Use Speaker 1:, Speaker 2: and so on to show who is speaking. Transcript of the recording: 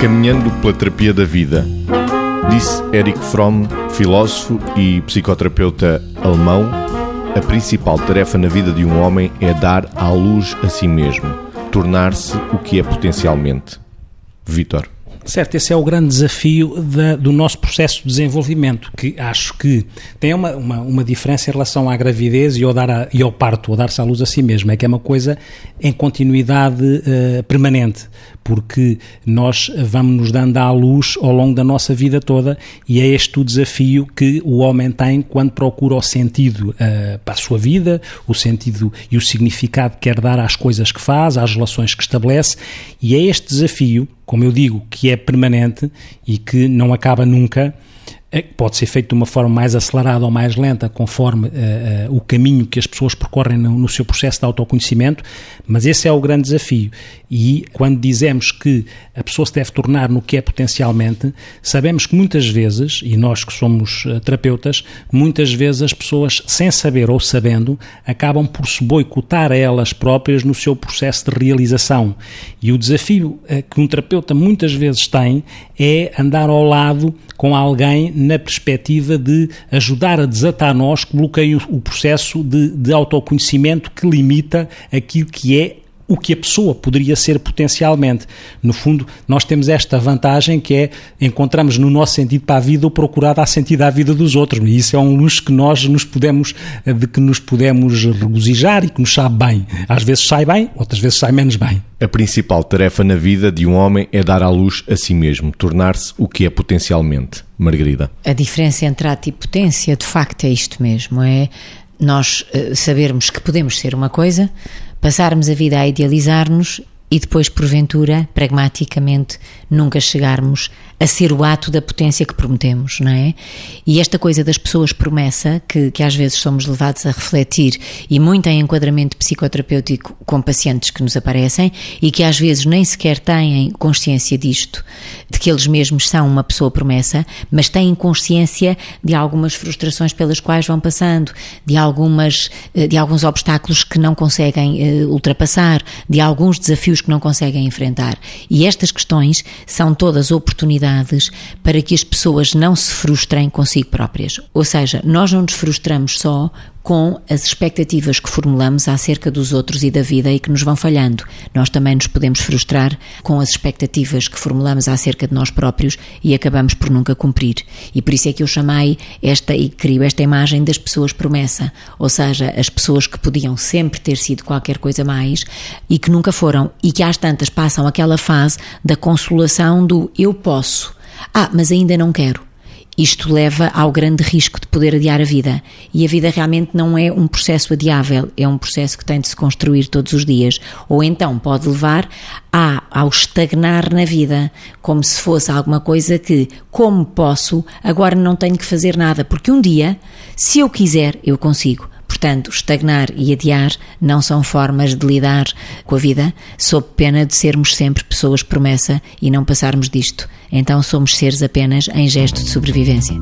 Speaker 1: Caminhando pela terapia da vida, disse Erich Fromm, filósofo e psicoterapeuta alemão, a principal tarefa na vida de um homem é dar à luz a si mesmo, tornar-se o que é potencialmente. Vitor.
Speaker 2: Certo, esse é o grande desafio da, do nosso processo de desenvolvimento, que acho que tem uma, uma, uma diferença em relação à gravidez e ao, dar a, e ao parto, ou dar-se à luz a si mesmo, é que é uma coisa em continuidade uh, permanente, porque nós vamos nos dando à luz ao longo da nossa vida toda e é este o desafio que o homem tem quando procura o sentido uh, para a sua vida, o sentido e o significado que quer dar às coisas que faz, às relações que estabelece, e é este desafio como eu digo, que é permanente e que não acaba nunca, pode ser feito de uma forma mais acelerada ou mais lenta, conforme uh, uh, o caminho que as pessoas percorrem no, no, seu processo de autoconhecimento, mas esse é o grande desafio. E quando dizemos que a pessoa se deve tornar no que é potencialmente, sabemos que muitas vezes, e nós que somos uh, terapeutas, muitas vezes as pessoas, sem saber ou sabendo, acabam por se boicotar a elas próprias no seu processo de realização. E o desafio que um terapeuta muitas vezes tem é andar ao lado com alguém na perspectiva de ajudar a desatar nós que bloqueia o processo de, de autoconhecimento que limita aquilo que é o que a pessoa poderia ser potencialmente. No fundo, nós temos esta vantagem que é encontramos no nosso sentido para a vida o procurar dar sentido à vida dos outros. E isso é um luxo que nós nos podemos, de que nos podemos regozijar e que nos sabe bem. Às vezes sai bem, outras vezes sai menos bem.
Speaker 1: A principal tarefa na vida de um homem é dar à luz a si mesmo, tornar-se o que é potencialmente. Margarida.
Speaker 3: A diferença entre ato e potência, de facto, é isto mesmo: é nós uh, sabermos que podemos ser uma coisa, passarmos a vida a idealizar-nos e depois, porventura, pragmaticamente, nunca chegarmos a ser o ato da potência que prometemos, não é? E esta coisa das pessoas promessa, que, que às vezes somos levados a refletir, e muito em enquadramento psicoterapêutico com pacientes que nos aparecem, e que às vezes nem sequer têm consciência disto, de que eles mesmos são uma pessoa promessa, mas têm consciência de algumas frustrações pelas quais vão passando, de, algumas, eh, de alguns obstáculos que não conseguem uh, ultrapassar, de alguns desafios que não conseguem enfrentar. E estas questões são todas oportunidades para que as pessoas não se frustrem consigo próprias. Ou seja, nós não nos frustramos só com as expectativas que formulamos acerca dos outros e da vida e que nos vão falhando. Nós também nos podemos frustrar com as expectativas que formulamos acerca de nós próprios e acabamos por nunca cumprir. E por isso é que eu chamei esta e crio esta imagem das pessoas promessa, ou seja, as pessoas que podiam sempre ter sido qualquer coisa mais e que nunca foram e que às tantas passam aquela fase da consolação do eu posso. Ah, mas ainda não quero. Isto leva ao grande risco de poder adiar a vida. E a vida realmente não é um processo adiável, é um processo que tem de se construir todos os dias. Ou então pode levar a, ao estagnar na vida, como se fosse alguma coisa que, como posso, agora não tenho que fazer nada, porque um dia, se eu quiser, eu consigo. Portanto, estagnar e adiar não são formas de lidar com a vida, sob pena de sermos sempre pessoas promessa e não passarmos disto. Então somos seres apenas em gesto de sobrevivência.